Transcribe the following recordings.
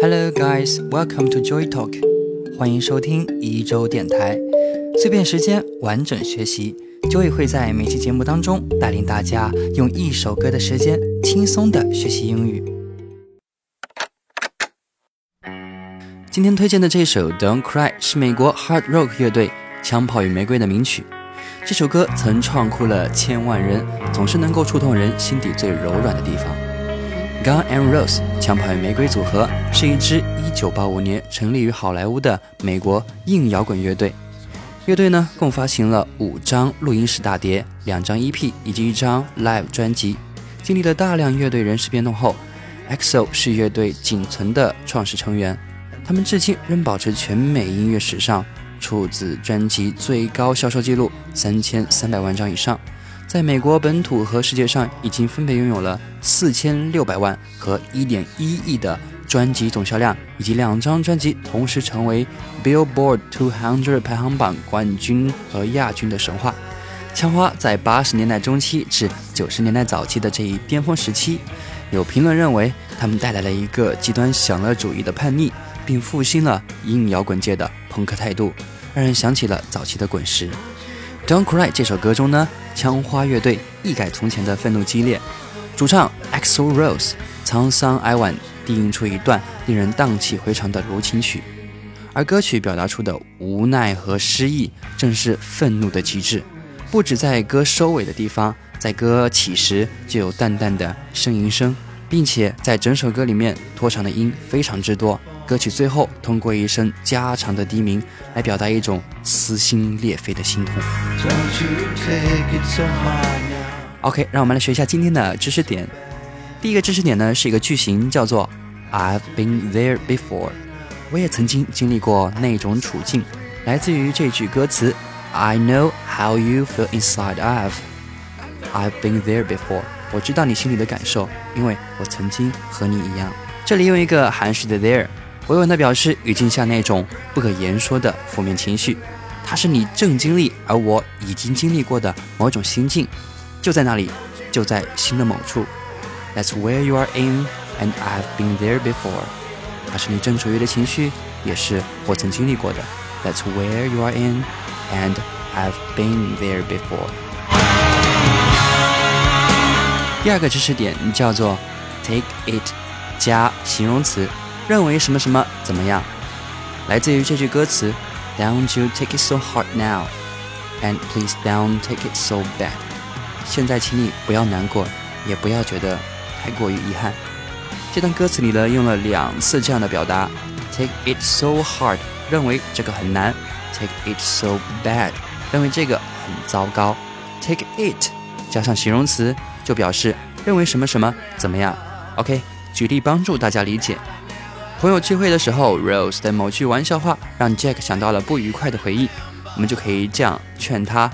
Hello guys, welcome to Joy Talk，欢迎收听一周电台，碎片时间完整学习，Joy 会在每期节目当中带领大家用一首歌的时间轻松的学习英语。今天推荐的这首 Don't Cry 是美国 Hard Rock 乐队枪炮与玫瑰的名曲。这首歌曾创哭了千万人，总是能够触动人心底最柔软的地方。Gun and Rose 枪炮与玫瑰组合是一支1985年成立于好莱坞的美国硬摇滚乐队。乐队呢共发行了五张录音室大碟、两张 EP 以及一张 Live 专辑。经历了大量乐队人事变动后，EXO 是乐队仅存的创始成员。他们至今仍保持全美音乐史上出自专辑最高销售记录三千三百万张以上，在美国本土和世界上已经分别拥有了四千六百万和一点一亿的专辑总销量，以及两张专辑同时成为 Billboard 200排行榜冠军和亚军的神话。枪花在八十年代中期至九十年代早期的这一巅峰时期，有评论认为他们带来了一个极端享乐主义的叛逆。并复兴了硬摇滚界的朋克态度，让人想起了早期的滚石。Don't Cry 这首歌中呢，枪花乐队一改从前的愤怒激烈，主唱 EXO Rose 沧桑哀婉低吟出一段令人荡气回肠的柔情曲，而歌曲表达出的无奈和失意，正是愤怒的极致。不止在歌收尾的地方，在歌起时就有淡淡的呻吟声，并且在整首歌里面拖长的音非常之多。歌曲最后通过一声加长的低鸣来表达一种撕心裂肺的心痛。OK，让我们来学一下今天的知识点。第一个知识点呢是一个句型，叫做 I've been there before。我也曾经经历过那种处境，来自于这句歌词 I know how you feel inside of。I've been there before。我知道你心里的感受，因为我曾经和你一样。这里用一个含蓄的 there。委婉地表示语境下那种不可言说的负面情绪，它是你正经历，而我已经经历过的某种心境，就在那里，就在心的某处。That's where you are in, and I've been there before。它是你正处于的情绪，也是我曾经历过的。That's where you are in, and I've been there before。第二个知识点叫做 take it 加形容词。认为什么什么怎么样，来自于这句歌词：Don't you take it so hard now, and please don't take it so bad。现在请你不要难过，也不要觉得太过于遗憾。这段歌词里呢，用了两次这样的表达：take it so hard，认为这个很难；take it so bad，认为这个很糟糕。take it 加上形容词，就表示认为什么什么怎么样。OK，举例帮助大家理解。朋友聚会的时候，Rose 的某句玩笑话让 Jack 想到了不愉快的回忆。我们就可以这样劝他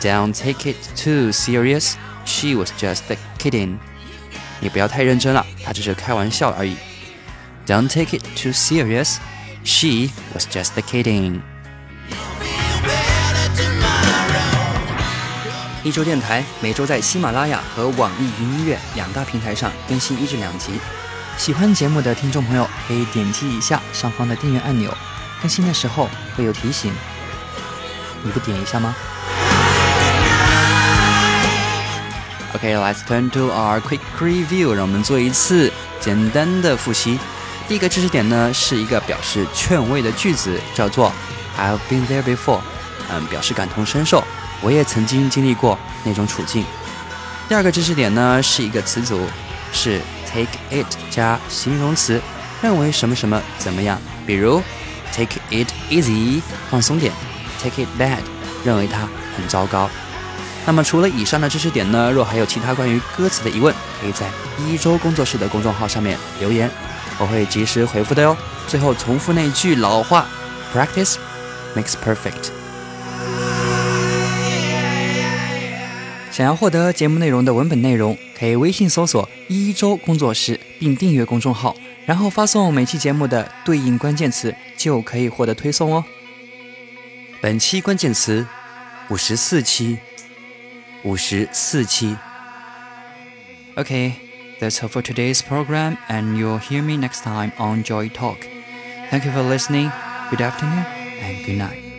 ：Don't take it too serious. She was just kidding. 你不要太认真了，她只是开玩笑而已。Don't take it too serious. She was just kidding. 一周电台每周在喜马拉雅和网易云音乐两大平台上更新一至两集。喜欢节目的听众朋友可以点击一下上方的订阅按钮，更新的时候会有提醒。你不点一下吗？OK，let's turn to our quick review，让我们做一次简单的复习。第一个知识点呢是一个表示劝慰的句子，叫做 I've been there before，嗯，表示感同身受，我也曾经经历过那种处境。第二个知识点呢是一个词组，是。Take it 加形容词，认为什么什么怎么样？比如，take it easy，放松点；take it bad，认为它很糟糕。那么除了以上的知识点呢？若还有其他关于歌词的疑问，可以在一周工作室的公众号上面留言，我会及时回复的哟。最后重复那句老话：Practice makes perfect。想要获得节目内容的文本内容，可以微信搜索“一周工作室”并订阅公众号，然后发送每期节目的对应关键词，就可以获得推送哦。本期关键词：五十四期，五十四期。OK，That's all for today's program, and you'll hear me next time on Joy Talk. Thank you for listening. Good afternoon and good night.